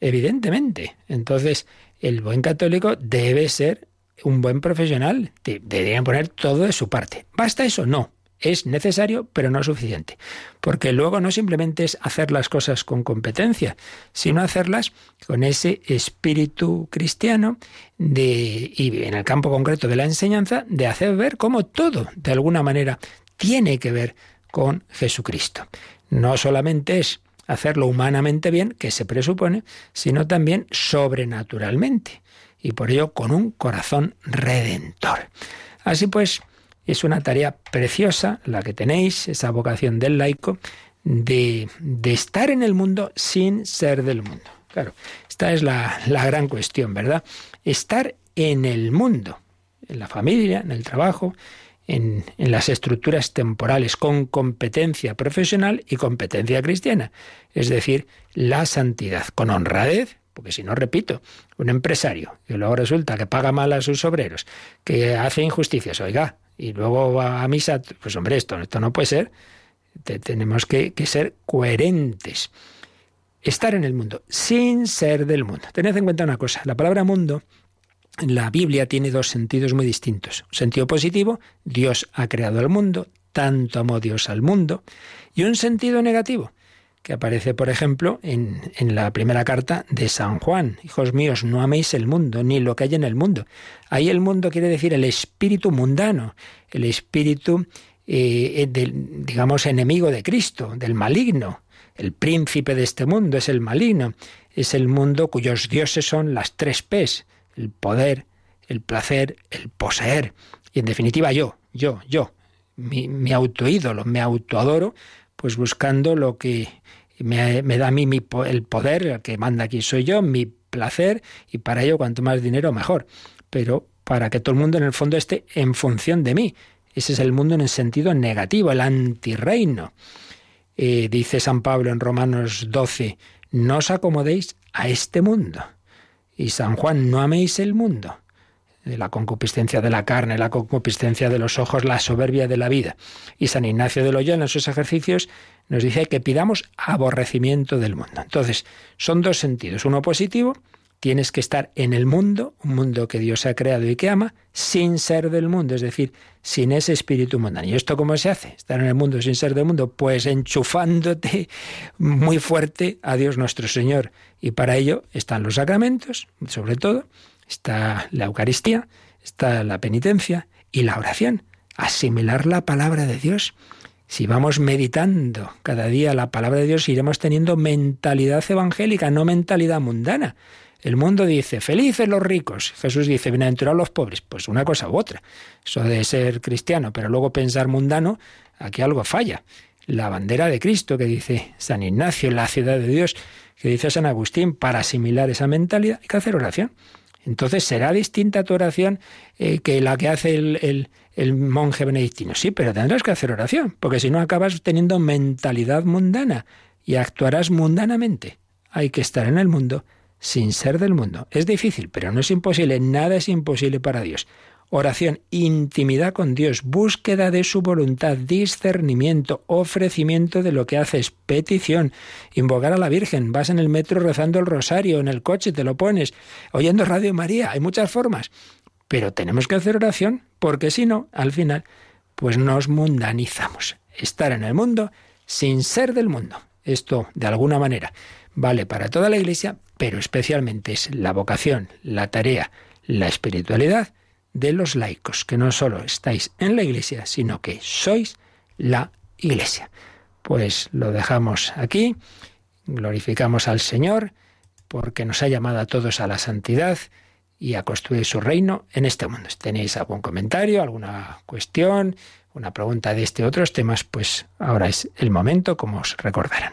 evidentemente. Entonces, el buen católico debe ser un buen profesional, deberían poner todo de su parte. ¿Basta eso? No es necesario, pero no suficiente. Porque luego no simplemente es hacer las cosas con competencia, sino hacerlas con ese espíritu cristiano de, y en el campo concreto de la enseñanza, de hacer ver cómo todo, de alguna manera, tiene que ver con Jesucristo. No solamente es hacerlo humanamente bien, que se presupone, sino también sobrenaturalmente, y por ello con un corazón redentor. Así pues, es una tarea preciosa la que tenéis, esa vocación del laico, de, estar en el mundo sin ser del mundo. Claro, esta es la, la gran cuestión, ¿verdad? Estar en el mundo, en la familia, en el trabajo, en, las estructuras temporales con competencia profesional y competencia cristiana, es decir, la santidad, con honradez, porque si no, repito, un empresario que luego resulta que paga mal a sus obreros, que hace injusticias, oiga, y luego va a misa, pues hombre, esto, esto no puede ser, tenemos que, ser coherentes. Estar en el mundo sin ser del mundo. Tened en cuenta una cosa, la palabra mundo la Biblia tiene dos sentidos muy distintos. Un sentido positivo, Dios ha creado el mundo, tanto amó Dios al mundo, y un sentido negativo, que aparece, por ejemplo, en, la primera carta de San Juan. Hijos míos, no améis el mundo, ni lo que hay en el mundo. Ahí el mundo quiere decir el espíritu mundano, el espíritu, eh, del, digamos, enemigo de Cristo, del maligno. El príncipe de este mundo es el maligno, es el mundo cuyos dioses son las tres P's, el poder, el placer, el poseer. Y en definitiva yo, yo, yo, mi, mi autoídolo, me autoadoro, pues buscando lo que me, da a mí mi, el poder, el que manda aquí soy yo, mi placer, y para ello cuanto más dinero mejor. Pero para que todo el mundo en el fondo esté en función de mí. Ese es el mundo en el sentido negativo, el antirreino. Eh, dice San Pablo en Romanos 12, no os acomodéis a este mundo. Y San Juan, no améis el mundo. La concupiscencia de la carne, la concupiscencia de los ojos, la soberbia de la vida. Y San Ignacio de Loyola en sus ejercicios nos dice que pidamos aborrecimiento del mundo. Entonces, son dos sentidos. Uno positivo, tienes que estar en el mundo, un mundo que Dios ha creado y que ama, sin ser del mundo, es decir, sin ese espíritu mundano. ¿Y esto cómo se hace? Estar en el mundo sin ser del mundo, pues enchufándote muy fuerte a Dios nuestro Señor y para ello están los sacramentos, sobre todo, está la Eucaristía, está la penitencia y la oración. Asimilar la palabra de Dios. Si vamos meditando cada día la palabra de Dios, iremos teniendo mentalidad evangélica, no mentalidad mundana. El mundo dice, felices los ricos. Jesús dice, bienaventurados los pobres. Pues una cosa u otra. Eso de ser cristiano, pero luego pensar mundano, aquí algo falla. La bandera de Cristo que dice San Ignacio, la ciudad de Dios, que dice San Agustín, para asimilar esa mentalidad hay que hacer oración. Entonces, ¿será distinta tu oración eh, que la que hace el, el, monje benedictino? Sí, pero tendrás que hacer oración, porque si no acabas teniendo mentalidad mundana y actuarás mundanamente. Hay que estar en el mundo sin ser del mundo. Es difícil, pero no es imposible. Nada es imposible para Dios oración, intimidad con Dios, búsqueda de su voluntad, discernimiento, ofrecimiento de lo que haces, petición, invocar a la Virgen, vas en el metro rezando el rosario, en el coche te lo pones, oyendo Radio María, hay muchas formas, pero tenemos que hacer oración, porque si no, al final, pues nos mundanizamos. Estar en el mundo sin ser del mundo. Esto, de alguna manera, vale para toda la Iglesia, pero especialmente es la vocación, la tarea, la espiritualidad de los laicos, que no solo estáis en la iglesia, sino que sois la iglesia. Pues lo dejamos aquí, glorificamos al Señor, porque nos ha llamado a todos a la santidad y a construir su reino en este mundo. Si tenéis algún comentario, alguna cuestión, una pregunta de este otros temas, pues ahora es el momento, como os recordarán.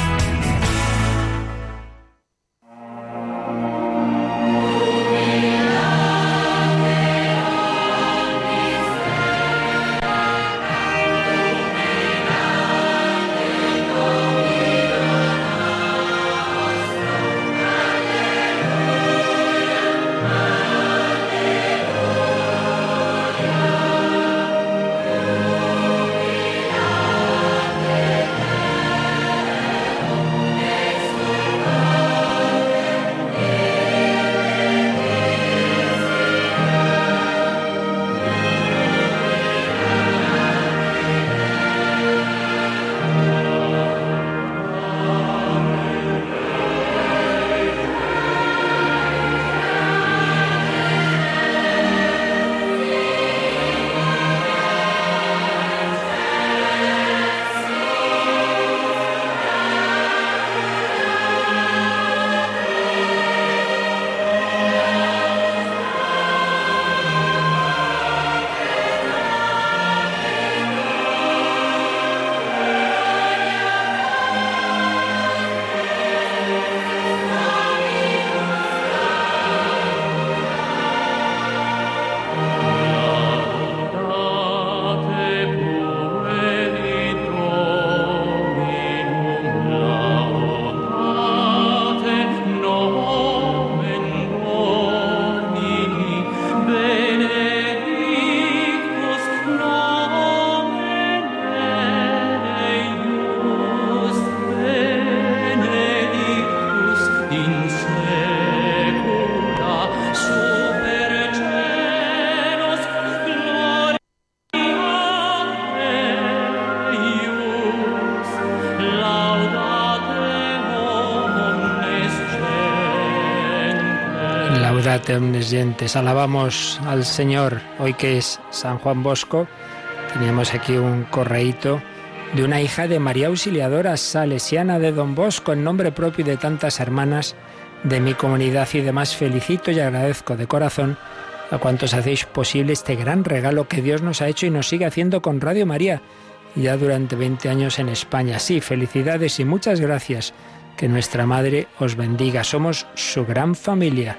Laudate omniscientes. Alabamos al Señor. Hoy que es San Juan Bosco, teníamos aquí un correíto de una hija de María Auxiliadora Salesiana de Don Bosco, en nombre propio de tantas hermanas de mi comunidad y demás. Felicito y agradezco de corazón a cuantos hacéis posible este gran regalo que Dios nos ha hecho y nos sigue haciendo con Radio María, ya durante 20 años en España. Sí, felicidades y muchas gracias. Que nuestra Madre os bendiga. Somos su gran familia.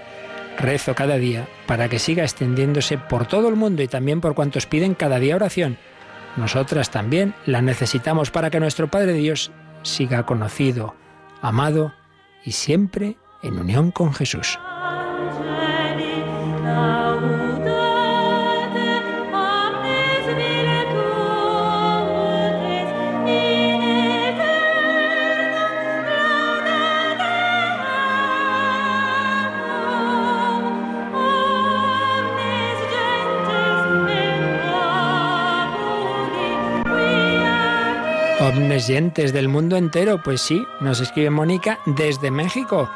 Rezo cada día para que siga extendiéndose por todo el mundo y también por cuantos piden cada día oración. Nosotras también la necesitamos para que nuestro Padre Dios siga conocido, amado y siempre en unión con Jesús. Omniscientes del mundo entero, pues sí, nos escribe Mónica desde México.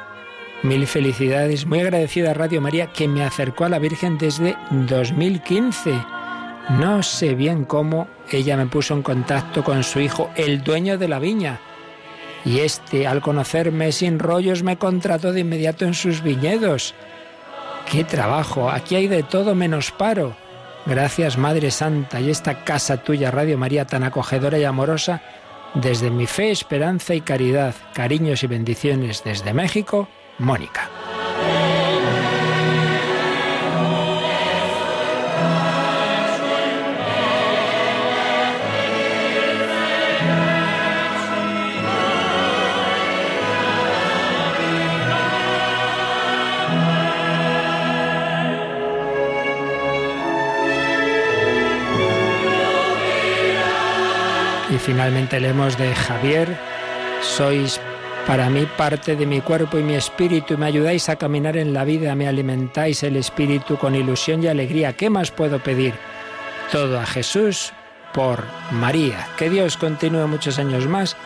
Mil felicidades, muy agradecida a Radio María que me acercó a la Virgen desde 2015. No sé bien cómo ella me puso en contacto con su hijo, el dueño de la viña. Y este, al conocerme sin rollos, me contrató de inmediato en sus viñedos. ¡Qué trabajo! Aquí hay de todo menos paro. Gracias Madre Santa y esta casa tuya, Radio María, tan acogedora y amorosa, desde mi fe, esperanza y caridad, cariños y bendiciones desde México, Mónica. Finalmente leemos de Javier, sois para mí parte de mi cuerpo y mi espíritu y me ayudáis a caminar en la vida, me alimentáis el espíritu con ilusión y alegría. ¿Qué más puedo pedir? Todo a Jesús por María. Que Dios continúe muchos años más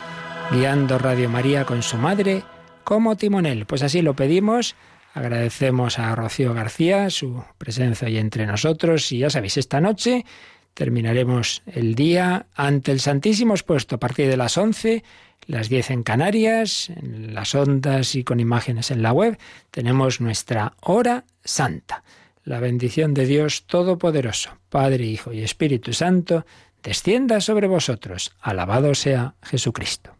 guiando Radio María con su madre como timonel. Pues así lo pedimos. Agradecemos a Rocío García su presencia hoy entre nosotros y ya sabéis, esta noche terminaremos el día ante el Santísimo expuesto a partir de las 11, las 10 en Canarias, en las ondas y con imágenes en la web. Tenemos nuestra hora santa. La bendición de Dios Todopoderoso, Padre, Hijo y Espíritu Santo, descienda sobre vosotros. Alabado sea Jesucristo.